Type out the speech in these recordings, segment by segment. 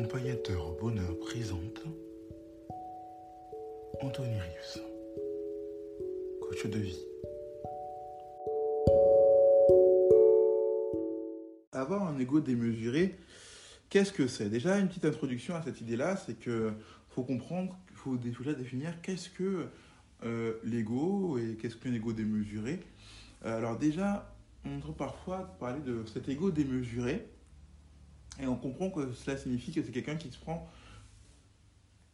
Accompagnateur au bonheur présente Anthony Rius, coach de vie. Avoir un ego démesuré, qu'est-ce que c'est? Déjà une petite introduction à cette idée-là, c'est que faut comprendre, il faut déjà définir qu'est-ce que euh, l'ego et qu'est-ce qu'un ego démesuré. Euh, alors déjà, on entend parfois parler de cet ego démesuré et on comprend que cela signifie que c'est quelqu'un qui se prend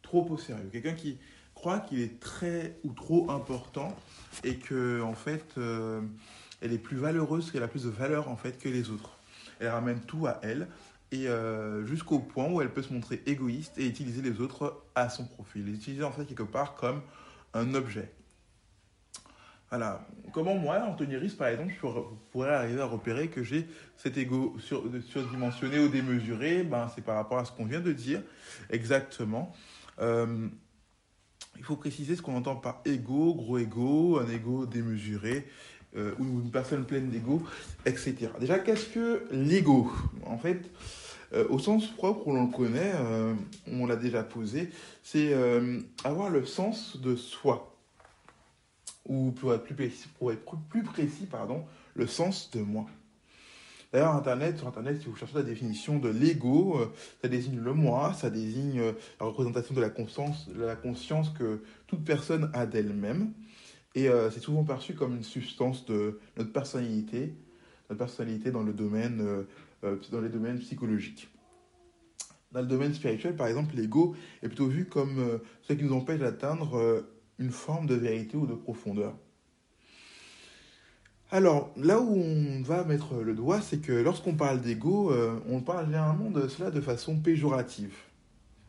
trop au sérieux, quelqu'un qui croit qu'il est très ou trop important et que en fait euh, elle est plus valeureuse, qu'elle a plus de valeur en fait que les autres. Elle ramène tout à elle et euh, jusqu'au point où elle peut se montrer égoïste et utiliser les autres à son profit, les utiliser en fait quelque part comme un objet. Voilà. Comment moi, Anthony Riss, par exemple, je pourrais arriver à repérer que j'ai cet ego sur, surdimensionné ou démesuré? Ben, C'est par rapport à ce qu'on vient de dire exactement. Euh, il faut préciser ce qu'on entend par ego, gros ego, un ego démesuré, euh, ou une personne pleine d'ego, etc. Déjà, qu'est-ce que l'ego En fait, euh, au sens propre où l'on le connaît, on l'a déjà posé, c'est avoir le sens de soi. Ou pour être plus précis, pour être plus précis pardon, le sens de moi. D'ailleurs, sur Internet, si vous cherchez la définition de l'ego, euh, ça désigne le moi, ça désigne euh, la représentation de la conscience, la conscience que toute personne a d'elle-même. Et euh, c'est souvent perçu comme une substance de notre personnalité, notre personnalité dans le domaine, dans les domaines psychologiques. Dans le domaine spirituel, par exemple, l'ego est plutôt vu comme ce qui nous empêche d'atteindre une forme de vérité ou de profondeur. Alors, là où on va mettre le doigt, c'est que lorsqu'on parle d'ego, euh, on parle généralement de cela de façon péjorative.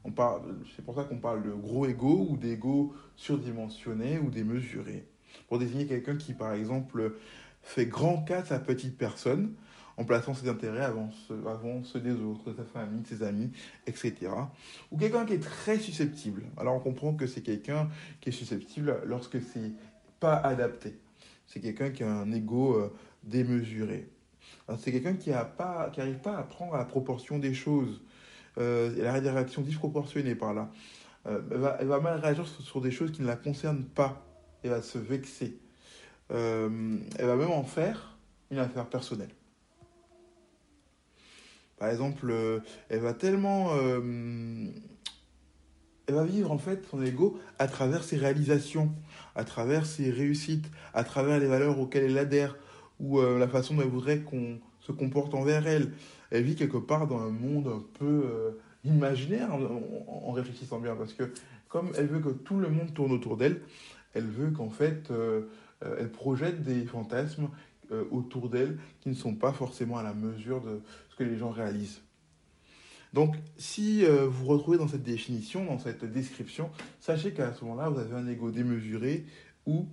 On parle, c'est pour ça qu'on parle de gros ego ou d'ego surdimensionné ou démesuré. Pour désigner quelqu'un qui, par exemple, fait grand cas de sa petite personne, en plaçant ses intérêts avant, avant ceux des autres, de sa famille, de ses amis, etc. Ou quelqu'un qui est très susceptible. Alors on comprend que c'est quelqu'un qui est susceptible lorsque c'est pas adapté c'est quelqu'un qui a un ego euh, démesuré. C'est quelqu'un qui n'arrive pas, pas à prendre la proportion des choses. Euh, elle a des réactions disproportionnées par là. Euh, elle, va, mal réagir sur, des choses qui ne la concernent pas. Elle va se vexer. elle va même en faire une affaire personnelle. Par exemple, elle va tellement elle va vivre en fait son ego à travers ses réalisations, à travers ses réussites, à travers les valeurs auxquelles elle adhère, ou euh, la façon dont elle voudrait qu'on se comporte envers elle. Elle vit quelque part dans un monde un peu euh, imaginaire en, réfléchissant bien, parce que comme elle veut que tout le monde tourne autour d'elle, elle veut qu'en fait euh, elle projette des fantasmes autour d'elle qui ne sont pas forcément à la mesure de ce que les gens réalisent. Donc, si euh, vous vous retrouvez dans cette définition, dans cette description, sachez qu'à ce moment-là, vous avez un ego démesuré ou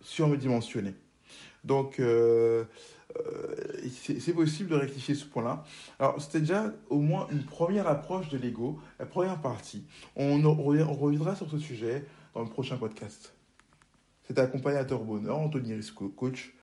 surdimensionné. Donc, euh, euh, c'est possible de rectifier ce point-là. Alors, c'était déjà au moins une première approche de l'ego, la première partie. On, on, reviendra sur ce sujet dans le prochain podcast. C'était accompagnateur bonheur, Anthony Risco, coach